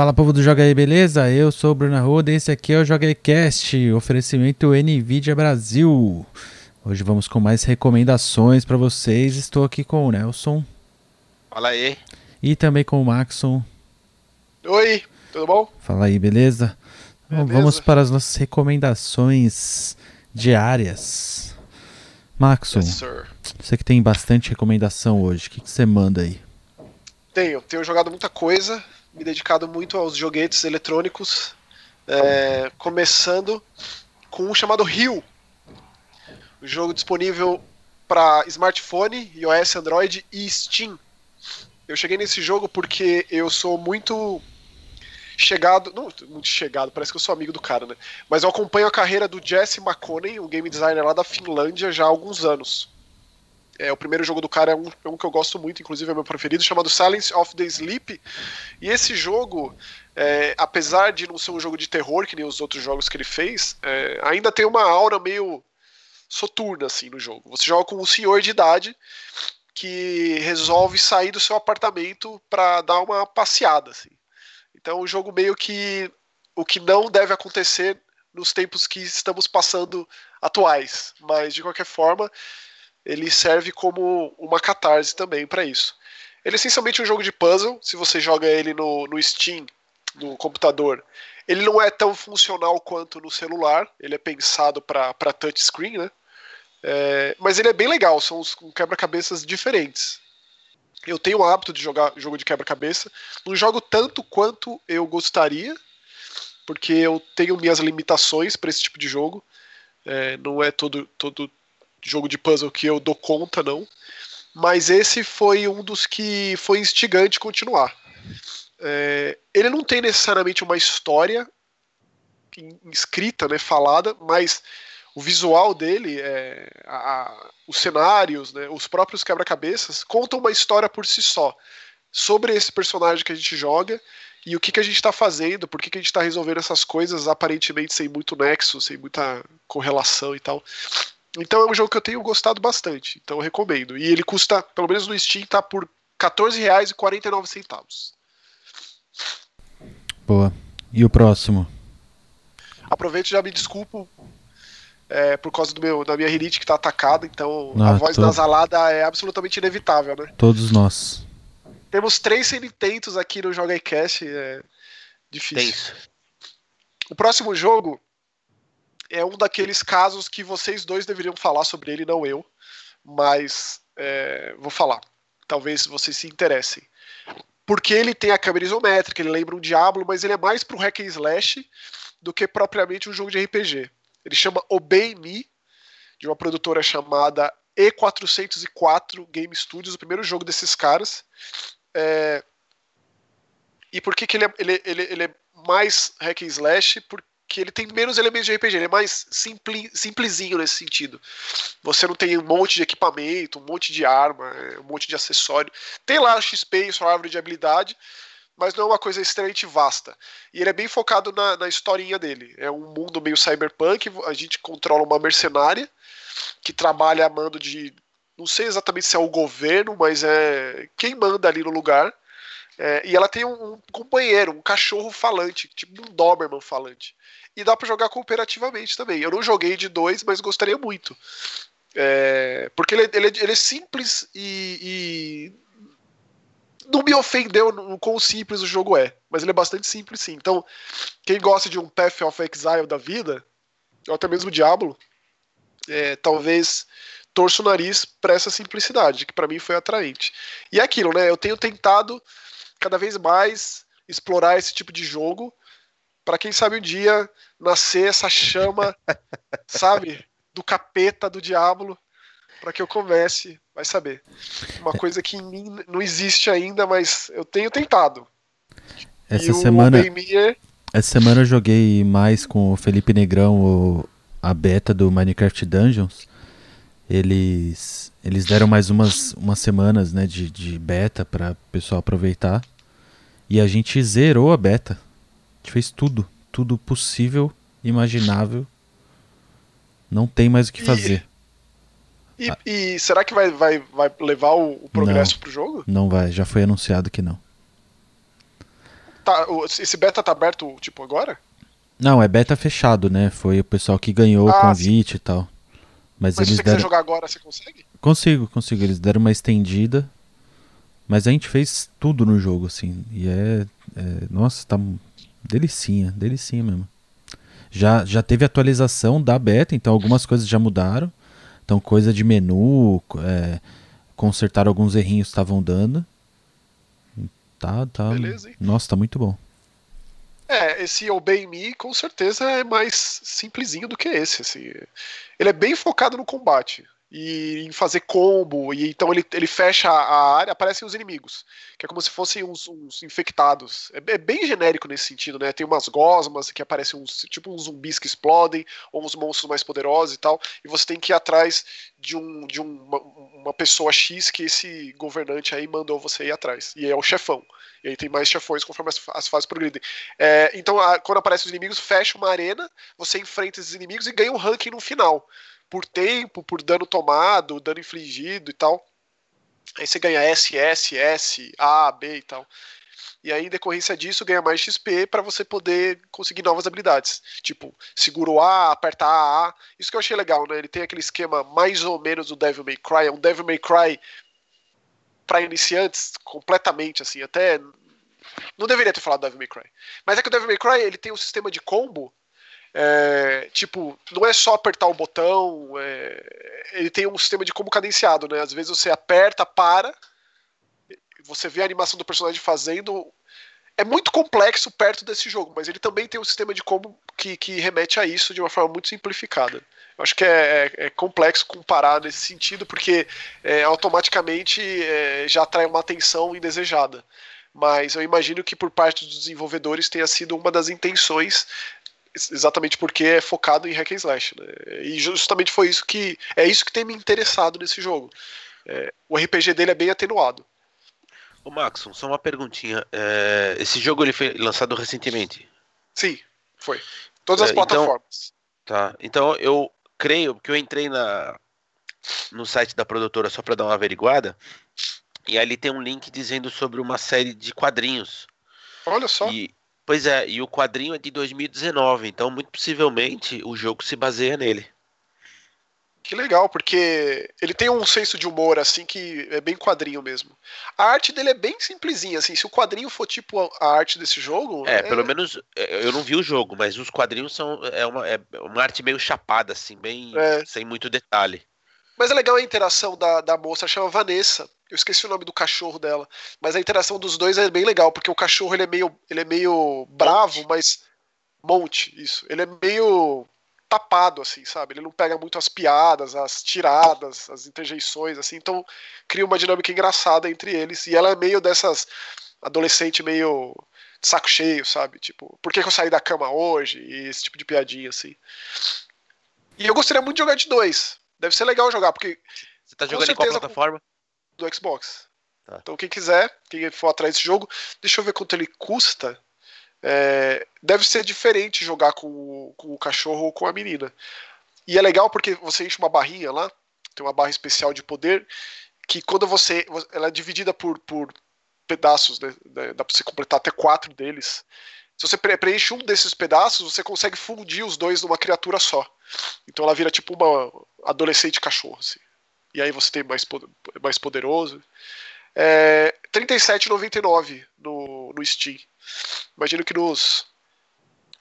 Fala povo do Joga aí, beleza? Eu sou o Bruno Arruda e esse aqui é o Joga aí Cast, oferecimento NVIDIA Brasil. Hoje vamos com mais recomendações para vocês. Estou aqui com o Nelson. Fala aí. E também com o Maxon. Oi, tudo bom? Fala aí, beleza? beleza. Então, vamos para as nossas recomendações diárias. Maxon, yes, você que tem bastante recomendação hoje, o que, que você manda aí? Tenho, tenho jogado muita coisa, me dedicado muito aos joguetes eletrônicos, é, começando com um chamado Rio, um jogo disponível para smartphone, iOS, Android e Steam. Eu cheguei nesse jogo porque eu sou muito chegado, não muito chegado, parece que eu sou amigo do cara, né? Mas eu acompanho a carreira do Jesse McConney, um game designer lá da Finlândia, já há alguns anos. É, o primeiro jogo do cara é um, é um, que eu gosto muito, inclusive é meu preferido, chamado Silence of the Sleep. E esse jogo, é, apesar de não ser um jogo de terror, que nem os outros jogos que ele fez, é, ainda tem uma aura meio soturna assim no jogo. Você joga com um senhor de idade que resolve sair do seu apartamento para dar uma passeada. Assim. Então o jogo meio que o que não deve acontecer nos tempos que estamos passando atuais, mas de qualquer forma ele serve como uma catarse também para isso. Ele é essencialmente um jogo de puzzle. Se você joga ele no, no Steam, no computador, ele não é tão funcional quanto no celular. Ele é pensado para touchscreen, né? É, mas ele é bem legal. São uns quebra-cabeças diferentes. Eu tenho o hábito de jogar jogo de quebra-cabeça. Não jogo tanto quanto eu gostaria, porque eu tenho minhas limitações para esse tipo de jogo. É, não é todo, todo jogo de puzzle que eu dou conta, não. Mas esse foi um dos que foi instigante continuar. É, ele não tem necessariamente uma história escrita, né, falada, mas o visual dele, é, a, os cenários, né, os próprios quebra-cabeças contam uma história por si só sobre esse personagem que a gente joga e o que, que a gente está fazendo, por que, que a gente está resolvendo essas coisas aparentemente sem muito nexo, sem muita correlação e tal. Então é um jogo que eu tenho gostado bastante, então eu recomendo. E ele custa, pelo menos no Steam, tá por R$14,49. Boa. E o próximo? Aproveito e já me desculpo é, por causa do meu, da minha rinite que tá atacada, então a voz tô... nasalada é absolutamente inevitável, né? Todos nós. Temos três semi-tentos aqui no Joga Cast, é difícil. O próximo jogo é um daqueles casos que vocês dois deveriam falar sobre ele, não eu. Mas é, vou falar. Talvez vocês se interessem. Porque ele tem a câmera isométrica, ele lembra um Diablo, mas ele é mais pro hack and slash do que propriamente um jogo de RPG. Ele chama Obey Me, de uma produtora chamada E404 Game Studios, o primeiro jogo desses caras. É... E por que, que ele, é, ele, ele, ele é mais hack and slash? Porque que ele tem menos elementos de RPG, ele é mais simpli, simplesinho nesse sentido. Você não tem um monte de equipamento, um monte de arma, é, um monte de acessório. Tem lá XP e sua árvore de habilidade, mas não é uma coisa extremamente vasta. E ele é bem focado na, na historinha dele. É um mundo meio cyberpunk, a gente controla uma mercenária que trabalha a mando de. Não sei exatamente se é o governo, mas é quem manda ali no lugar. É, e ela tem um, um, companheiro, um cachorro falante, tipo um Doberman falante e dá para jogar cooperativamente também. Eu não joguei de dois, mas gostaria muito. É, porque ele, ele, ele, é simples e, e, não me ofendeu no quão simples o jogo é, mas ele é bastante simples sim. Então, quem gosta de um Path of Exile da vida, ou até mesmo Diablo, é, talvez torça o nariz para essa simplicidade, que para mim foi atraente. E é aquilo, né? Eu tenho tentado cada vez mais explorar esse tipo de jogo para quem sabe um dia nascer essa chama, sabe, do capeta, do diabo, para que eu comece, vai saber. Uma coisa que em mim não existe ainda, mas eu tenho tentado. Essa e semana é... Essa semana eu joguei mais com o Felipe Negrão o, a beta do Minecraft Dungeons. Eles eles deram mais umas, umas semanas, né, de, de beta para o pessoal aproveitar. E a gente zerou a beta. A gente fez tudo, tudo possível, imaginável. Não tem mais o que fazer. E, ah. e será que vai, vai, vai levar o, o progresso não, pro jogo? Não vai, já foi anunciado que não. Tá, esse beta tá aberto, tipo, agora? Não, é beta fechado, né? Foi o pessoal que ganhou ah, o convite sim. e tal. Mas, Mas eles se você deram... quiser jogar agora, você consegue? Consigo, consigo. Eles deram uma estendida. Mas a gente fez tudo no jogo, assim. E é. é nossa, tá delicinha, delicinha mesmo. Já, já teve atualização da beta, então algumas coisas já mudaram. Então, coisa de menu, é, consertaram alguns errinhos que estavam dando. Tá, tá. Beleza, hein? Nossa, tá muito bom. É, esse Obey Me com certeza é mais simplesinho do que esse. Assim. Ele é bem focado no combate e em fazer combo, e então ele, ele fecha a área, aparecem os inimigos, que é como se fossem uns, uns infectados. É, é, bem genérico nesse sentido, né? Tem umas gosmas que aparecem uns tipo uns zumbis que explodem, ou uns monstros mais poderosos e tal, e você tem que ir atrás de, um, de um, uma, uma pessoa X que esse governante aí mandou você ir atrás, e é o chefão. E aí tem mais chefões conforme as, as fases progridem. É, então, a, quando aparecem os inimigos, fecha uma arena, você enfrenta esses inimigos e ganha um ranking no final por tempo, por dano tomado, dano infligido e tal. Aí você ganha S, S, S, A, B e tal. E aí, em decorrência disso, ganha mais XP para você poder conseguir novas habilidades. Tipo, segura o A, aperta A, A. Isso que eu achei legal, né? Ele tem aquele esquema mais ou menos do Devil May Cry. É um Devil May Cry para iniciantes, completamente, assim. Até. Não deveria ter falado Devil May Cry. Mas é que o Devil May Cry ele tem um sistema de combo é, tipo, não é só apertar o botão, é, ele tem um sistema de como cadenciado, né? Às vezes você aperta, para, você vê a animação do personagem fazendo. É muito complexo perto desse jogo, mas ele também tem um sistema de como que, que remete a isso de uma forma muito simplificada. Eu acho que é, é, é complexo comparar nesse sentido, porque é, automaticamente é, já atrai uma atenção indesejada mas eu imagino que por parte dos desenvolvedores tenha sido uma das intenções exatamente porque é focado em hack and slash. Né? E justamente foi isso que é isso que tem me interessado nesse jogo. É, o RPG dele é bem atenuado. O Maxon, só uma perguntinha. É, esse jogo ele foi lançado recentemente? Sim, foi. Todas as é, então, plataformas. Tá. Então eu creio que eu entrei na no site da produtora só para dar uma averiguada e ali tem um link dizendo sobre uma série de quadrinhos. Olha só. E, Pois é, e o quadrinho é de 2019, então muito possivelmente o jogo se baseia nele. Que legal, porque ele tem um senso de humor, assim, que é bem quadrinho mesmo. A arte dele é bem simplesinha, assim, se o quadrinho for tipo a arte desse jogo... É, é... pelo menos, é, eu não vi o jogo, mas os quadrinhos são, é uma, é uma arte meio chapada, assim, bem, é. sem muito detalhe. Mas é legal a interação da, da moça, chama Vanessa. Eu esqueci o nome do cachorro dela. Mas a interação dos dois é bem legal, porque o cachorro ele é meio, ele é meio bravo, mas. Monte, isso. Ele é meio tapado, assim, sabe? Ele não pega muito as piadas, as tiradas, as interjeições, assim. Então cria uma dinâmica engraçada entre eles. E ela é meio dessas. Adolescente meio saco cheio, sabe? Tipo, por que, que eu saí da cama hoje? E esse tipo de piadinha, assim. E eu gostaria muito de jogar de dois. Deve ser legal jogar, porque. Você tá jogando em qual plataforma? Do Xbox. Tá. Então, quem quiser, quem for atrás desse jogo, deixa eu ver quanto ele custa. É, deve ser diferente jogar com, com o cachorro ou com a menina. E é legal porque você enche uma barrinha lá, tem uma barra especial de poder, que quando você. Ela é dividida por, por pedaços, né? Dá pra você completar até quatro deles. Se você preenche um desses pedaços, você consegue fundir os dois numa criatura só. Então ela vira tipo uma adolescente cachorro. Assim. E aí você tem mais, mais poderoso. É, 37,99 no, no Steam. Imagino que nos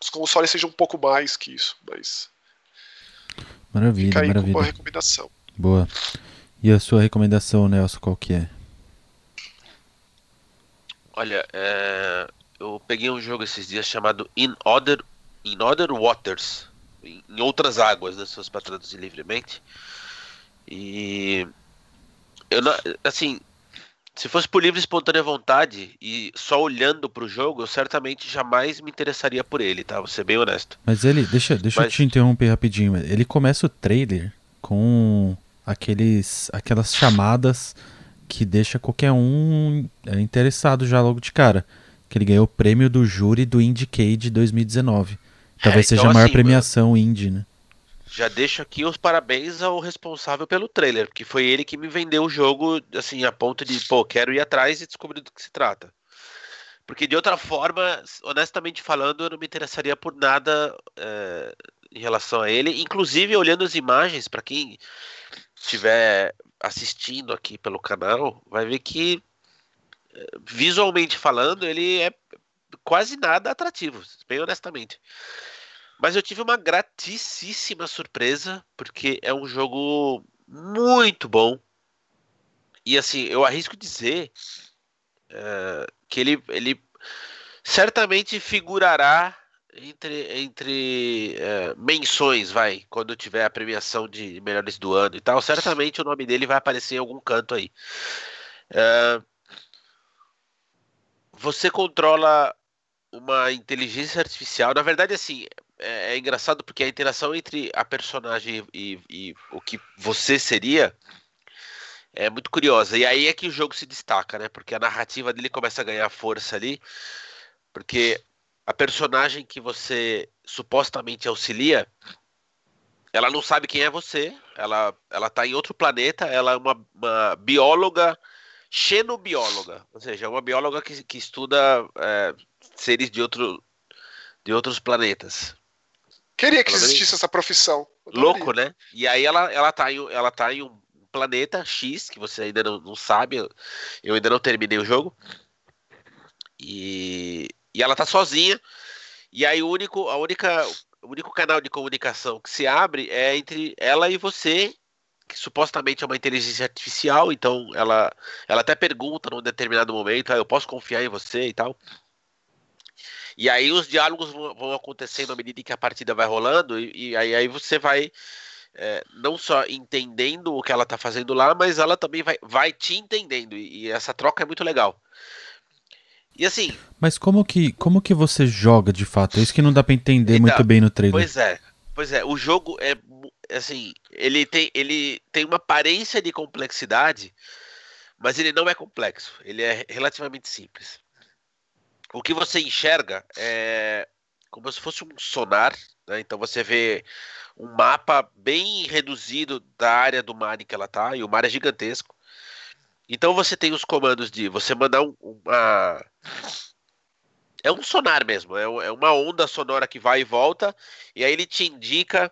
os consoles sejam um pouco mais que isso, mas. Maravilha, fica aí maravilha. com uma recomendação. Boa. E a sua recomendação, Nelson, qual que é? Olha, é, eu peguei um jogo esses dias chamado In Other, In Other Waters, em, em outras águas, né, se fosse para traduzir livremente. E eu não, assim, se fosse por livre e espontânea vontade e só olhando para o jogo, eu certamente jamais me interessaria por ele, tá? Vou ser bem honesto. Mas ele, deixa, deixa Mas... eu te interromper rapidinho. Ele começa o trailer com aqueles, aquelas chamadas que deixa qualquer um é, interessado já logo de cara que ele ganhou o prêmio do júri do IndieCade 2019. Talvez é, então, seja a maior assim, premiação indie, né? Já deixo aqui os parabéns ao responsável pelo trailer, porque foi ele que me vendeu o jogo, assim, a ponto de, pô, quero ir atrás e descobrir do que se trata. Porque de outra forma, honestamente falando, eu não me interessaria por nada é, em relação a ele. Inclusive, olhando as imagens, para quem estiver assistindo aqui pelo canal, vai ver que é, visualmente falando, ele é quase nada atrativo, bem honestamente. Mas eu tive uma gratíssima surpresa, porque é um jogo muito bom. E assim, eu arrisco dizer uh, que ele, ele certamente figurará entre, entre uh, menções, vai, quando tiver a premiação de melhores do ano e tal. Certamente o nome dele vai aparecer em algum canto aí. Uh, você controla uma inteligência artificial. Na verdade, assim, é, é engraçado porque a interação entre a personagem e, e, o que você seria é muito curiosa. E aí é que o jogo se destaca, né? Porque a narrativa dele começa a ganhar força ali. Porque a personagem que você supostamente auxilia, ela não sabe quem é você. Ela, ela tá em outro planeta. Ela é uma, uma bióloga, xenobióloga. Ou seja, é uma bióloga que, que estuda é, seres de, outro, de outros planetas. Queria que existisse essa profissão. Louco, né? E aí ela, ela, tá em, ela tá em um planeta X, que você ainda não, não sabe, eu ainda não terminei o jogo. E, e ela tá sozinha. E aí o único, a única, o único canal de comunicação que se abre é entre ela e você, que supostamente é uma inteligência artificial, então ela, ela até pergunta num determinado momento, ah, eu posso confiar em você e tal. E aí os diálogos vão acontecendo à medida que a partida vai rolando, e, e aí, aí você vai é, não só entendendo o que ela está fazendo lá, mas ela também vai, vai te entendendo. E, e, essa troca é muito legal. E assim. Mas como que, como que você joga de fato? É isso que não dá para entender então, muito bem no trailer. Pois é, pois é. O jogo é assim, ele tem, ele tem uma aparência de complexidade, mas ele não é complexo. Ele é relativamente simples o que você enxerga é como se fosse um sonar, né? Então você vê um mapa bem reduzido da área do mar em que ela está, e o mar é gigantesco. Então você tem os comandos de você mandar um, uma. É um sonar mesmo, é, é uma onda sonora que vai e volta, e aí ele te indica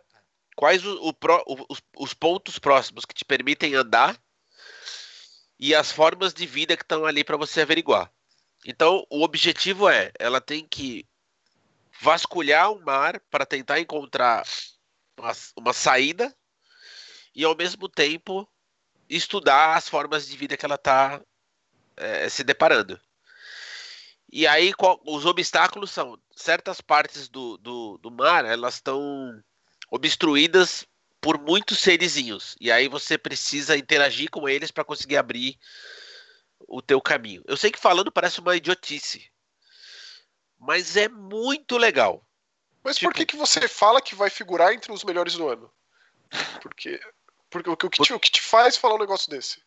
quais o, o, o, os, os pontos próximos que te permitem andar e as formas de vida que estão ali para você averiguar. Então, o objetivo é, ela tem que vasculhar o mar para tentar encontrar uma, uma, saída e, ao mesmo tempo, estudar as formas de vida que ela está é, se deparando. E aí, qual, os obstáculos são certas partes do, do, do mar, elas estão obstruídas por muitos serizinhos. E aí você precisa interagir com eles para conseguir abrir o teu caminho. Eu sei que falando parece uma idiotice, mas é muito legal. Mas tipo... por que, que você fala que vai figurar entre os melhores do ano? Porque, porque o, que te, o que te faz falar um negócio desse?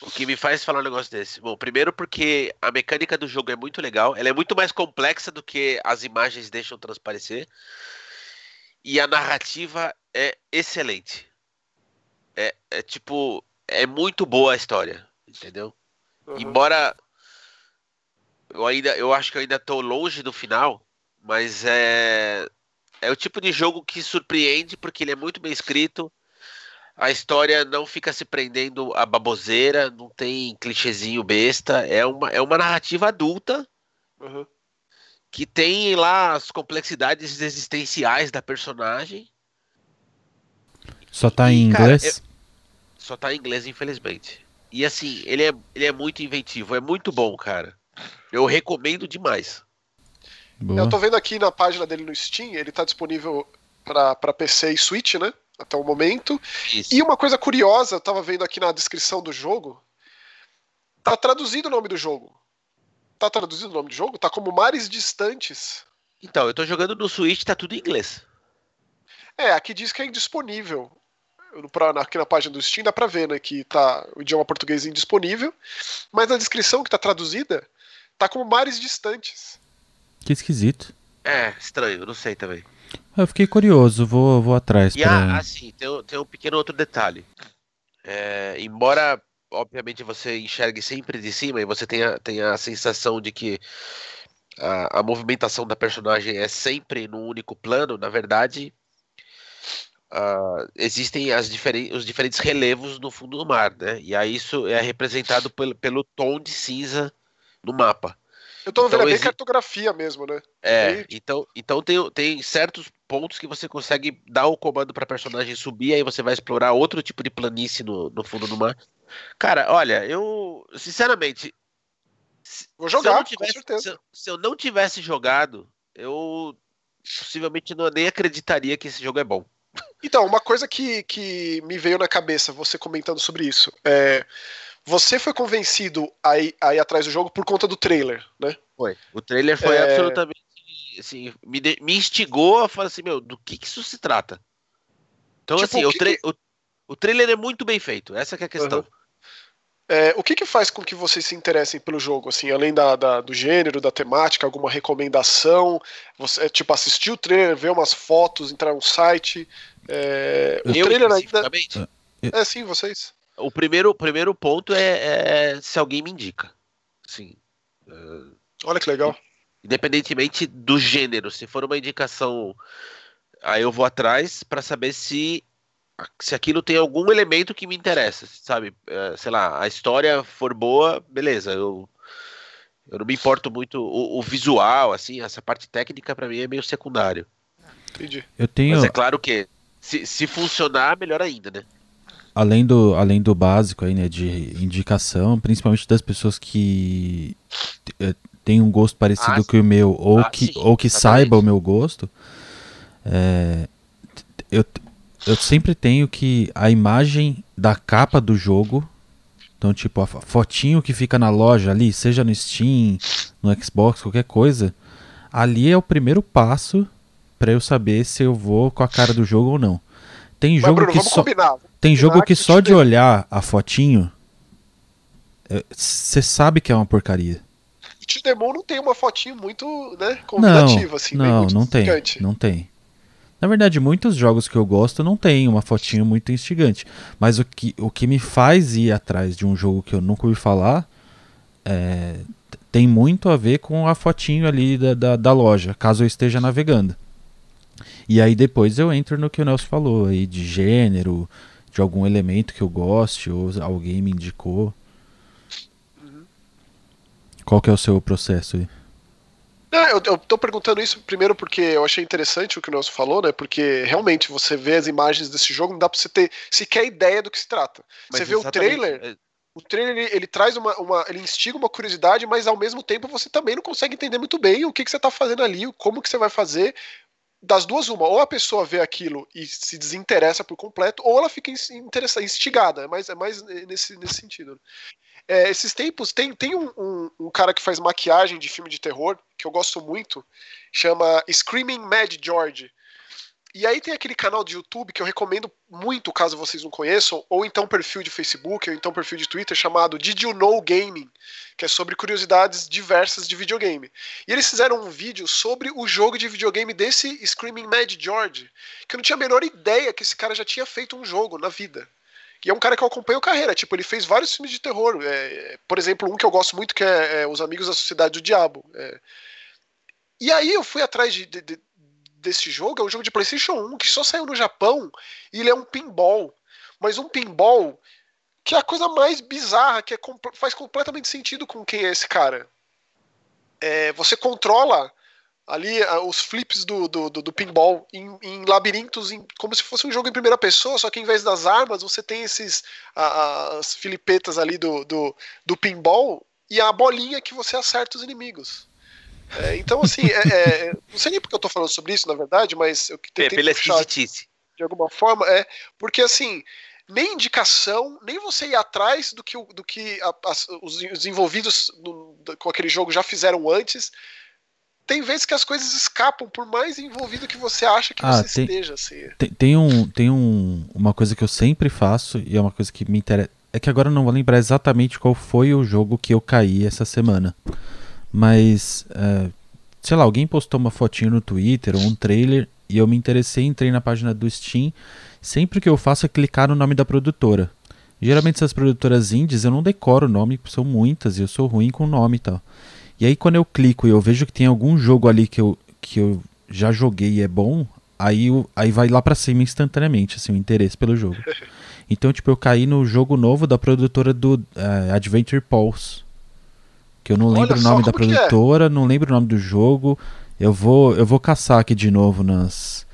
O que me faz falar um negócio desse? Bom, primeiro porque a mecânica do jogo é muito legal, ela é muito mais complexa do que as imagens deixam transparecer. E a narrativa é excelente. É, é tipo, é muito boa a história, entendeu? Uhum. Embora eu ainda eu acho que eu ainda estou longe do final, mas é é o tipo de jogo que surpreende porque ele é muito bem escrito. A história não fica se prendendo a baboseira, não tem clichêzinho besta. É uma, é uma narrativa adulta uhum. que tem lá as complexidades existenciais da personagem. Só tá e, em inglês? Cara, é, só tá em inglês, infelizmente. E assim, ele é, ele é muito inventivo, é muito bom, cara. Eu recomendo demais. Boa. Eu tô vendo aqui na página dele no Steam, ele tá disponível para PC e Switch, né? Até o momento. Isso. E uma coisa curiosa, eu tava vendo aqui na descrição do jogo, tá traduzido o nome do jogo. Tá traduzido o nome do jogo? Tá como Mares Distantes. Então, eu tô jogando no Switch, tá tudo em inglês. É, aqui diz que é indisponível aqui na página do Steam dá pra ver, né, que tá o idioma português indisponível, mas na descrição que tá traduzida, tá como mares distantes. Que esquisito. É, estranho, não sei também. Eu fiquei curioso, vou, vou atrás. E pra... assim, tem, tem um pequeno outro detalhe. É, embora, obviamente, você enxergue sempre de cima e você tenha, tenha a sensação de que a, a movimentação da personagem é sempre num único plano, na verdade, uh, existem as diferen os diferentes relevos no fundo do mar, né? E aí isso é representado pelo, pelo tom de cinza no mapa. Eu tô vendo então, é bem cartografia mesmo, né? É, então, então tem, tem certos pontos que você consegue dar o comando para personagem subir, aí você vai explorar outro tipo de planície no, no fundo do mar. Cara, olha, eu sinceramente vou jogar, se tivesse, com certeza. Se eu, se eu, não tivesse jogado, eu possivelmente não, nem acreditaria que esse jogo é bom. Então, uma coisa que, que me veio na cabeça, você comentando sobre isso, é. Você foi convencido a ir, a ir atrás do jogo por conta do trailer, né? Foi. O trailer foi é... absolutamente. Assim, me, de, me instigou a falar assim, meu, do que, que isso se trata? Então, tipo, assim, o, tra que... o, o, trailer é muito bem feito, essa é a questão. Uhum. É, o que, que faz com que vocês se interessem pelo jogo, assim, além da, da, do gênero, da temática, alguma recomendação? Você, é, tipo, assistir o trailer, ver umas fotos, entrar no site. É, o eu, trailer ainda. É, sim, vocês. O primeiro, primeiro ponto é, é se alguém me indica. Sim. Olha que legal. Independentemente do gênero, se for uma indicação, aí eu vou atrás para saber se se aquilo tem algum elemento que me interessa, sabe? É, sei lá, a história for boa, beleza, eu, eu não me importo muito. O, o visual, assim, essa parte técnica para mim é meio secundário. Entendi. Eu tenho... Mas é claro que se, se funcionar, melhor ainda, né? Além do, além do básico aí, né, de indicação, principalmente das pessoas que é, têm um gosto parecido ah, com o meu, ou ah, que, sim, ou que saiba o meu gosto, é, eu, eu sempre tenho que a imagem da capa do jogo, então tipo a fotinho que fica na loja ali, seja no Steam, no Xbox, qualquer coisa, ali é o primeiro passo para eu saber se eu vou com a cara do jogo ou não. Tem jogo Bruno, que só combinar. tem jogo que, que só de olhar a fotinho você é, sabe que é uma porcaria. E Demon não tem uma fotinho muito, né, convidativa não, assim, não, não tem, não tem. Na verdade, muitos jogos que eu gosto não tem uma fotinho muito instigante. Mas o que, o que me faz ir atrás de um jogo que eu nunca ouvi falar é, tem muito a ver com a fotinho ali da, da, da, loja, caso eu esteja navegando. E aí depois eu entro no que o Nelson falou aí, de gênero, de algum elemento que eu goste, ou alguém me indicou. Uhum. Qual que é o seu processo aí? Não, eu, eu tô perguntando isso primeiro porque eu achei interessante o que o Nelson falou, né? Porque realmente você vê as imagens desse jogo, não dá pra você ter sequer ideia do que se trata. Mas você vê o trailer. É o trailer ele, ele traz uma, uma, ele instiga uma curiosidade, mas ao mesmo tempo você também não consegue entender muito bem o que, que você está fazendo ali, como que você vai fazer. Das duas, uma, ou a pessoa vê aquilo e se desinteressa por completo, ou ela fica interessada, instigada, é mais, é mais nesse, nesse sentido. É, esses tempos, tem, tem um, um, um, cara que faz maquiagem de filme de terror, que eu gosto muito, chama Screaming Mad George. E aí tem aquele canal de YouTube que eu recomendo muito, caso vocês não conheçam, ou então perfil de Facebook, ou então perfil de Twitter, chamado Did You Know Gaming, que é sobre curiosidades diversas de videogame. E eles fizeram um vídeo sobre o jogo de videogame desse Screaming Mad George, que eu não tinha a menor ideia que esse cara já tinha feito um jogo na vida. E é um cara que eu acompanho carreira. Tipo, ele fez vários filmes de terror. É, por exemplo, um que eu gosto muito que é, é Os Amigos da Sociedade do Diabo. É. E aí eu fui atrás de, de, de, desse jogo. É um jogo de PlayStation 1 que só saiu no Japão. E ele é um pinball. Mas um pinball que é a coisa mais bizarra, que é, faz completamente sentido com quem é esse cara. É, você controla ali os flips do, do, do, do pinball em, em labirintos, em, como se fosse um jogo em primeira pessoa, só que em vez das armas você tem esses a, as filipetas ali do, do, do pinball e a bolinha que você acerta os inimigos. É, então, assim, é, é, não sei nem porque eu tô falando sobre isso, na verdade, mas eu tentei é, pela puxar de alguma forma, é porque assim, nem indicação, nem você ir atrás do que, do que a, a, os, os, envolvidos no, com aquele jogo já fizeram antes, tem vezes que as coisas escapam, por mais envolvido que você acha que ah, você tem, esteja. Assim. Tem, tem, um, tem um, uma coisa que eu sempre faço, e é uma coisa que me interessa. É que agora eu não vou lembrar exatamente qual foi o jogo que eu caí essa semana. Mas, é, sei lá, alguém postou uma fotinho no Twitter ou um trailer e eu me interessei, entrei na página do Steam. Sempre que eu faço é clicar no nome da produtora. Geralmente essas produtoras indies eu não decoro o nome, são muitas e eu sou ruim com o nome e tal. E aí quando eu clico e eu vejo que tem algum jogo ali que eu, que eu já joguei e é bom, aí, aí vai lá para cima instantaneamente, assim, o interesse pelo jogo. Então, tipo, eu caí no jogo novo da produtora do uh, Adventure Pulse. Que eu não lembro o nome da é? produtora, é? não lembro o nome do jogo. Eu vou, eu vou caçar aqui de novo nas,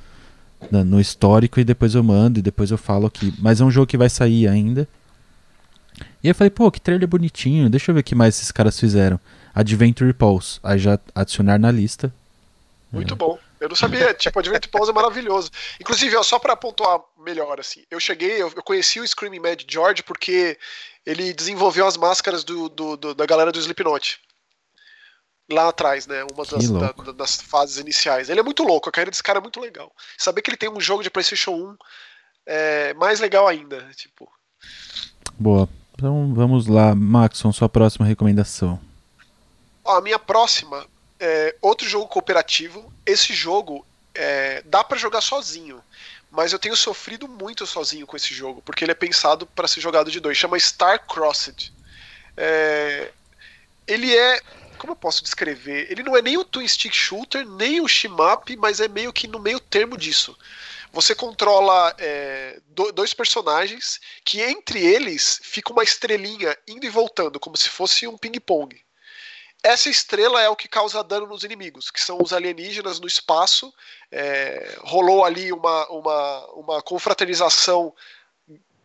na, no histórico e depois eu mando e depois eu falo aqui. Mas é um jogo que vai sair ainda. E eu falei, pô, que trailer bonitinho, deixa eu ver o que mais esses caras fizeram. Adventure Pulse, aí já adicionar na lista. Muito é. bom. Eu não sabia, tipo, Adventure Pulse é maravilhoso. Inclusive, ó, só para pontuar melhor, assim, eu cheguei, eu, eu, conheci o Screaming Mad George porque ele desenvolveu as máscaras do, do, do da galera do Slipknot. Lá atrás, né? Uma das, da, das, fases iniciais. Ele é muito louco, a carreira desse cara é muito legal. Saber que ele tem um jogo de PlayStation 1 é mais legal ainda, tipo. Boa. Então vamos lá, Maxon, sua próxima recomendação. Ó, a minha próxima é outro jogo cooperativo. Esse jogo é, dá para jogar sozinho, mas eu tenho sofrido muito sozinho com esse jogo, porque ele é pensado para ser jogado de dois. Chama Star Crossed. É, ele é. Como eu posso descrever? Ele não é nem o Twin Stick Shooter, nem o Shimap, mas é meio que no meio termo disso. Você controla é, dois personagens que entre eles fica uma estrelinha indo e voltando, como se fosse um ping-pong. Essa estrela é o que causa dano nos inimigos, que são os alienígenas no espaço. É, rolou ali uma, uma, uma confraternização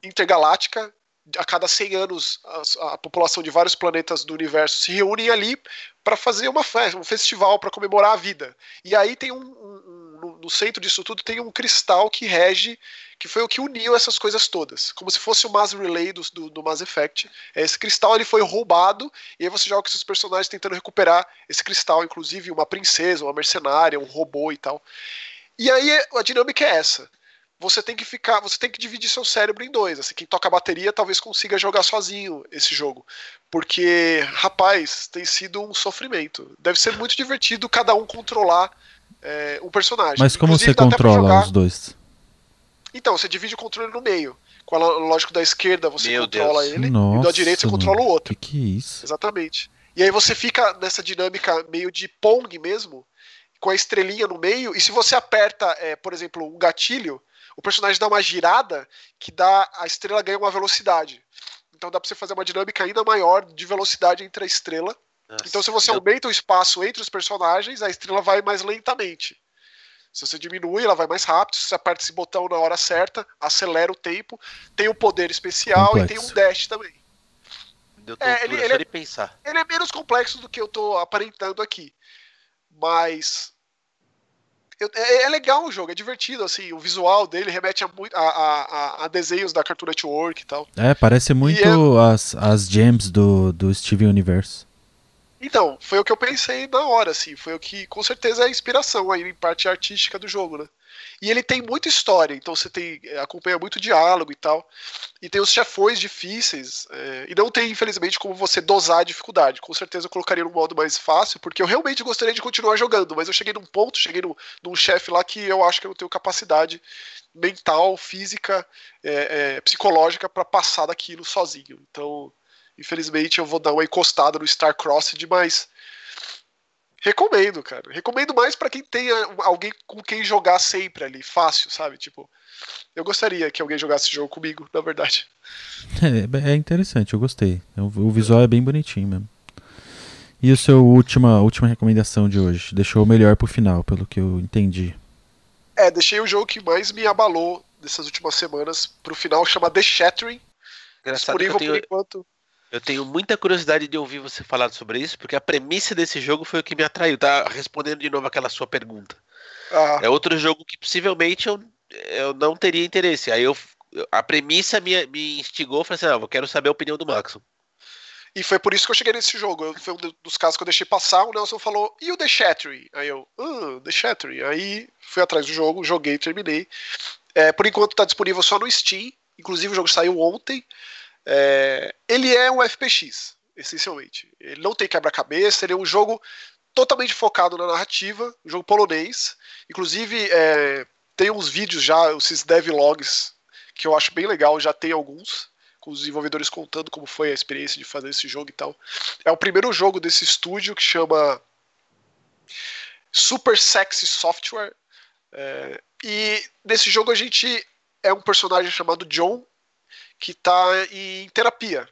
intergaláctica. A cada 100 anos, a, a, população de vários planetas do universo se reúnem ali para fazer uma festa, um festival para comemorar a vida. E aí tem um, um no, centro disso tudo tem um cristal que rege, que foi o que uniu essas coisas todas. Como se fosse o Mass Relay do, do, do Mass Effect. Esse cristal ele foi roubado, e aí você joga com esses personagens tentando recuperar esse cristal, inclusive uma princesa, uma mercenária, um robô e tal. E aí a dinâmica é essa você tem que ficar, você tem que dividir seu cérebro em dois. Assim, quem toca bateria talvez consiga jogar sozinho esse jogo, porque rapaz, tem sido um sofrimento. Deve ser muito divertido cada um controlar é, um personagem. Mas como Inclusive, você controla os dois? Então, você divide o controle no meio. Com a lógico da esquerda você Meu controla Deus. ele Nossa, e da direita você controla o outro. Que que é isso? Exatamente. E aí você fica nessa dinâmica meio de Pong mesmo, com a estrelinha no meio, e se você aperta, é, por exemplo, um gatilho, o personagem dá uma girada que dá a estrela ganha uma velocidade. Então dá pra você fazer uma dinâmica ainda maior de velocidade entre a estrela nossa, então, se você eu... aumenta o espaço entre os personagens, a estrela vai mais lentamente. Se você diminui, ela vai mais rápido. Se você aperta esse botão na hora certa, acelera o tempo. Tem o um poder especial complexo. e tem um dash também. Deu é, ele, ele, é, pensar. ele é menos complexo do que eu estou aparentando aqui. Mas eu, é, é, legal o jogo, é divertido, assim, o visual dele remete a, muito, a, a, a desenhos da Cartoon Network e tal. É, parece muito é... as, as gems do, do Steven Universe. Então, foi o que eu pensei na hora, assim. Foi o que, com certeza, é a inspiração aí em parte artística do jogo, né? E ele tem muita história, então você tem acompanha muito diálogo e tal. E tem os chefões difíceis. É, e não tem, infelizmente, como você dosar a dificuldade. Com certeza eu colocaria no modo mais fácil, porque eu realmente gostaria de continuar jogando, mas eu cheguei num ponto, cheguei num, num chefe lá que eu acho que eu não tenho capacidade mental, física, é, é, psicológica para passar daquilo sozinho. Então Infelizmente eu vou dar uma encostada no Star Crossed, mas recomendo, cara. Recomendo mais para quem tenha alguém com quem jogar sempre ali, fácil, sabe? Tipo, eu gostaria que alguém jogasse esse jogo comigo, na verdade. É, é interessante, eu gostei. O visual é bem bonitinho mesmo. E o seu última, última recomendação de hoje? Deixou o melhor pro final, pelo que eu entendi. É, deixei o jogo que mais me abalou dessas últimas semanas pro final, chama The Shattering. Engraçado disponível tenho... por enquanto eu tenho muita curiosidade de ouvir você falar sobre isso, porque a premissa desse jogo foi o que me atraiu. Tá respondendo de novo aquela sua pergunta. Ah. É outro jogo que possivelmente eu, eu não teria interesse. Aí eu, a premissa me, me instigou, falei assim, ah, eu quero saber a opinião do Maxon. E foi por isso que eu cheguei nesse jogo. Eu, foi um dos casos que eu deixei passar. O Nelson falou, e o The Shattering? Aí eu, ah, The Shattering. Aí fui atrás do jogo, joguei, terminei. É, por enquanto está disponível só no Steam. Inclusive o jogo saiu ontem. É, ele é um FPX, essencialmente. Ele não tem quebra-cabeça, ele é um jogo totalmente focado na narrativa, um jogo polonês. Inclusive, é, tem uns vídeos já, esses devlogs, que eu acho bem legal, já tem alguns, com os desenvolvedores contando como foi a experiência de fazer esse jogo e tal. É o primeiro jogo desse estúdio que chama Super Sexy Software. É, e nesse jogo a gente é um personagem chamado John que está em terapia.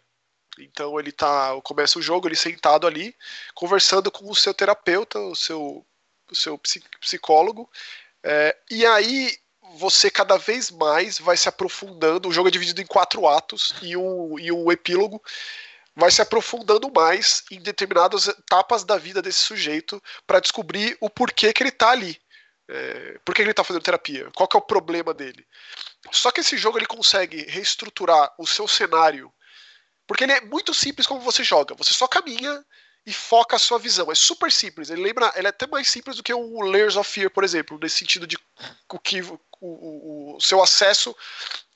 Então ele tá. Começa o jogo, ele sentado ali, conversando com o seu terapeuta, o seu, o seu psicólogo. É, e aí você cada vez mais vai se aprofundando. O jogo é dividido em quatro atos e um, e um epílogo. Vai se aprofundando mais em determinadas etapas da vida desse sujeito para descobrir o porquê que ele está ali. É, por que ele está fazendo terapia? Qual que é o problema dele? Só que esse jogo ele consegue reestruturar o seu cenário porque ele é muito simples como você joga. Você só caminha e foca a sua visão. É super simples. Ele lembra, ele é até mais simples do que o Layers of Fear, por exemplo, nesse sentido de o que o, o, o seu acesso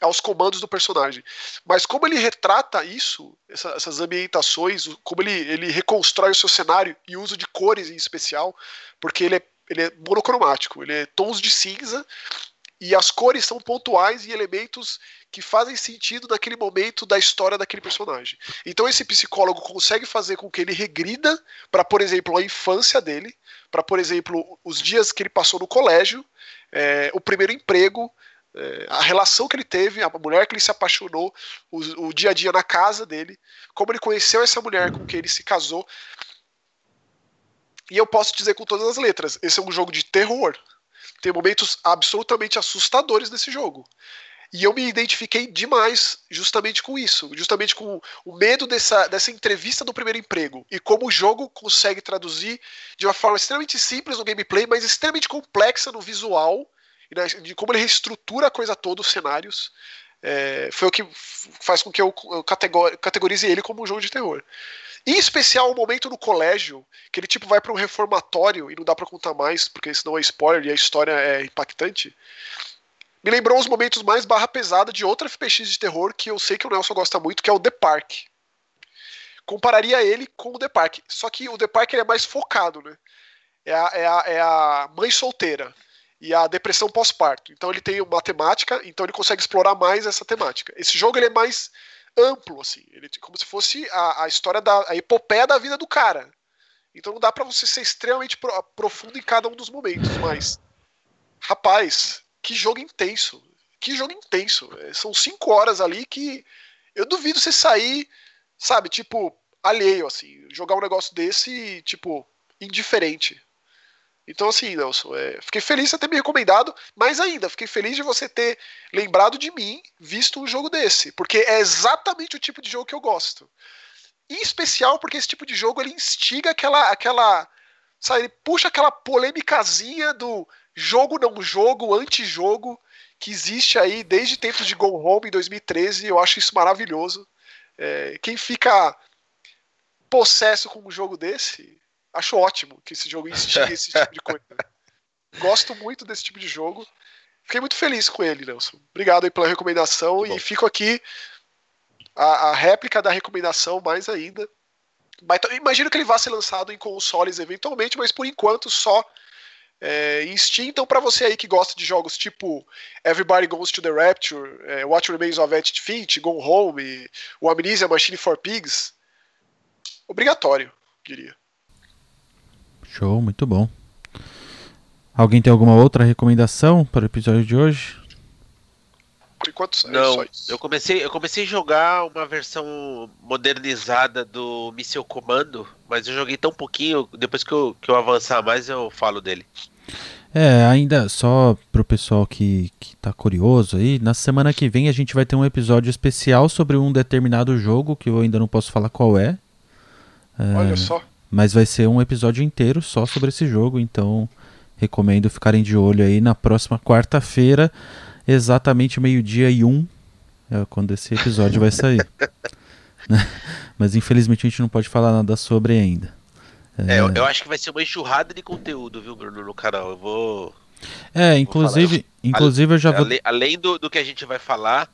aos comandos do personagem. Mas como ele retrata isso, essa, essas ambientações, como ele, ele reconstrói o seu cenário e uso de cores em especial, porque ele é, ele é monocromático, ele é tons de cinza e as cores são pontuais e elementos que fazem sentido naquele momento da história daquele personagem. Então esse psicólogo consegue fazer com que ele regrida para, por exemplo, a infância dele, para, por exemplo, os dias que ele passou no colégio, é, o primeiro emprego, é, a relação que ele teve, a mulher que ele se apaixonou, o, o dia a dia na casa dele, como ele conheceu essa mulher com quem ele se casou. E eu posso dizer com todas as letras, esse é um jogo de terror tem momentos absolutamente assustadores nesse jogo. E eu me identifiquei demais justamente com isso, justamente com o medo dessa, dessa entrevista do primeiro emprego e como o jogo consegue traduzir de uma forma extremamente simples no gameplay, mas extremamente complexa no visual, de como ele reestrutura a coisa toda, os cenários. É, foi o que faz com que eu categorize ele como um jogo de terror. Em especial o momento no colégio, que ele tipo vai para um reformatório e não dá para contar mais, porque senão é spoiler e a história é impactante. Me lembrou os momentos mais barra pesada de outra FPX de terror que eu sei que o Nelson gosta muito, que é o The Park. Compararia ele com o The Park, só que o The Park ele é mais focado, né? É a, é a, é a mãe solteira e a depressão pós-parto. Então ele tem uma temática, então ele consegue explorar mais essa temática. Esse jogo ele é mais amplo, assim. Ele como se fosse a, a história da a epopeia da vida do cara. Então não dá para você ser extremamente pro, profundo em cada um dos momentos, mas rapaz, que jogo intenso. Que jogo intenso. É, são cinco horas ali que eu duvido você sair, sabe, tipo, alheio, assim. Jogar um negócio desse, tipo, indiferente. Então, assim, Nelson, é, fiquei feliz de você ter me recomendado, mas ainda, fiquei feliz de você ter lembrado de mim, visto um jogo desse, porque é exatamente o tipo de jogo que eu gosto. Em especial porque esse tipo de jogo ele instiga aquela, aquela, sabe, ele puxa aquela polêmicazinha do jogo não jogo, antijogo, que existe aí desde tempos de Go Home em 2013, eu acho isso maravilhoso. É, quem fica possesso com um jogo desse, acho ótimo que esse jogo instigue esse tipo de coisa. Gosto muito desse tipo de jogo. Fiquei muito feliz com ele, Nelson. Obrigado aí pela recomendação Bom. e fico aqui a, a, réplica da recomendação mais ainda. Imagino que ele vá ser lançado em consoles eventualmente, mas por enquanto só é, em Steam. Então, para você aí que gosta de jogos tipo Everybody Goes to the Rapture, é, What Remains of Edith Finch, Go Home, o Amnesia Machine for Pigs, obrigatório, diria. Show, muito bom. Alguém tem alguma outra recomendação para o episódio de hoje? Por enquanto, é Não, eu comecei, eu comecei a jogar uma versão modernizada do Missile Comando, mas eu joguei tão pouquinho, depois que eu, que eu avançar mais eu falo dele. É, ainda só pro pessoal que, que tá curioso aí, na semana que vem a gente vai ter um episódio especial sobre um determinado jogo, que eu ainda não posso falar qual é. é Olha só. Mas vai ser um episódio inteiro só sobre esse jogo, então recomendo ficarem de olho aí na próxima quarta-feira, exatamente meio-dia e um, é quando esse episódio vai sair. Mas infelizmente a gente não pode falar nada sobre ainda. É, eu, eu, acho que vai ser uma enxurrada de conteúdo, viu, Bruno, no canal. Eu vou. É, inclusive, vou inclusive eu já vou. Além do, do que a gente vai falar,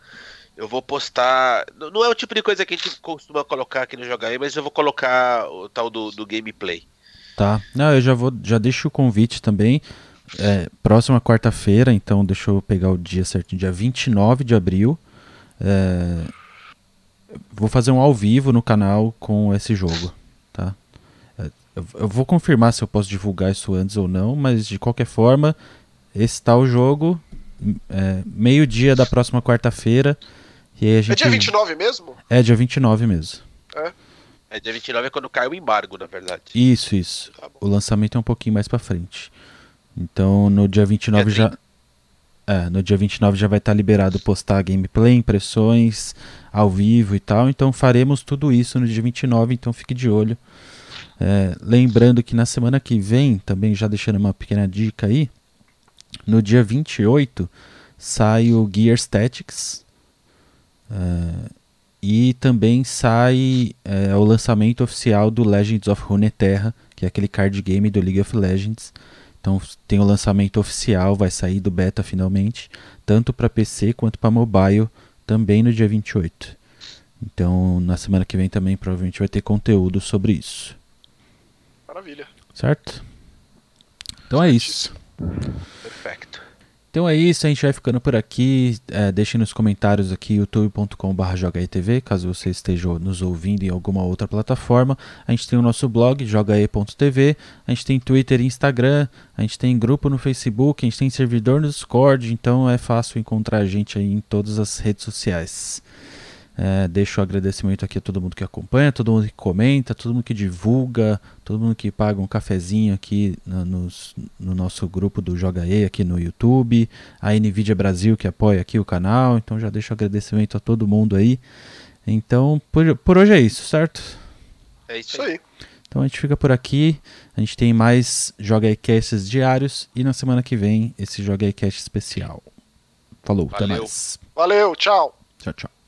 eu vou postar. Não é o tipo de coisa que a gente costuma colocar aqui no Joga aí, mas eu vou colocar o tal do, do gameplay. Tá. Não, eu já vou. Já deixo o convite também. É, próxima quarta-feira, então deixa eu pegar o dia certo, dia 29 de abril. É, vou fazer um ao vivo no canal com esse jogo, tá? É, eu, eu vou confirmar se eu posso divulgar isso antes ou não, mas de qualquer forma, esse o jogo. É, meio-dia da próxima quarta-feira. Gente... É dia 29 mesmo? É dia 29 mesmo. É. É dia 29 é quando cai o embargo, na verdade. Isso, isso. Tá o lançamento é um pouquinho mais para frente. Então no dia 29 é já. É, no dia 29 já vai estar tá liberado postar gameplay, impressões, ao vivo e tal. Então faremos tudo isso no dia 29, então fique de olho. É, lembrando que na semana que vem, também já deixando uma pequena dica aí, no dia 28 sai o Gear Statics. É, e também sai é, o lançamento oficial do Legends of Runeterra, que é aquele card game do League of Legends. Então tem o lançamento oficial, vai sair do beta finalmente, tanto para PC quanto para mobile, também no dia 28. Então na semana que vem também provavelmente vai ter conteúdo sobre isso. Maravilha. Certo? Então é isso. Perfeito. Então é isso, a gente vai ficando por aqui. É, deixe nos comentários aqui youtube.com.br caso você esteja nos ouvindo em alguma outra plataforma. A gente tem o nosso blog, jogae.tv, a gente tem Twitter e Instagram, a gente tem grupo no Facebook, a gente tem servidor no Discord, então é fácil encontrar a gente aí em todas as redes sociais. É, deixo o agradecimento aqui a todo mundo que acompanha, todo mundo que comenta, todo mundo que divulga, todo mundo que paga um cafezinho aqui no, no, no nosso grupo do Joga E aqui no YouTube, a Nvidia Brasil que apoia aqui o canal, então já deixo o agradecimento a todo mundo aí. Então, por, por hoje é isso, certo? É isso aí. Então a gente fica por aqui. A gente tem mais Joga Casts diários e na semana que vem esse Joga Cast especial. Falou, Valeu. até mais. Valeu, tchau. Tchau, tchau.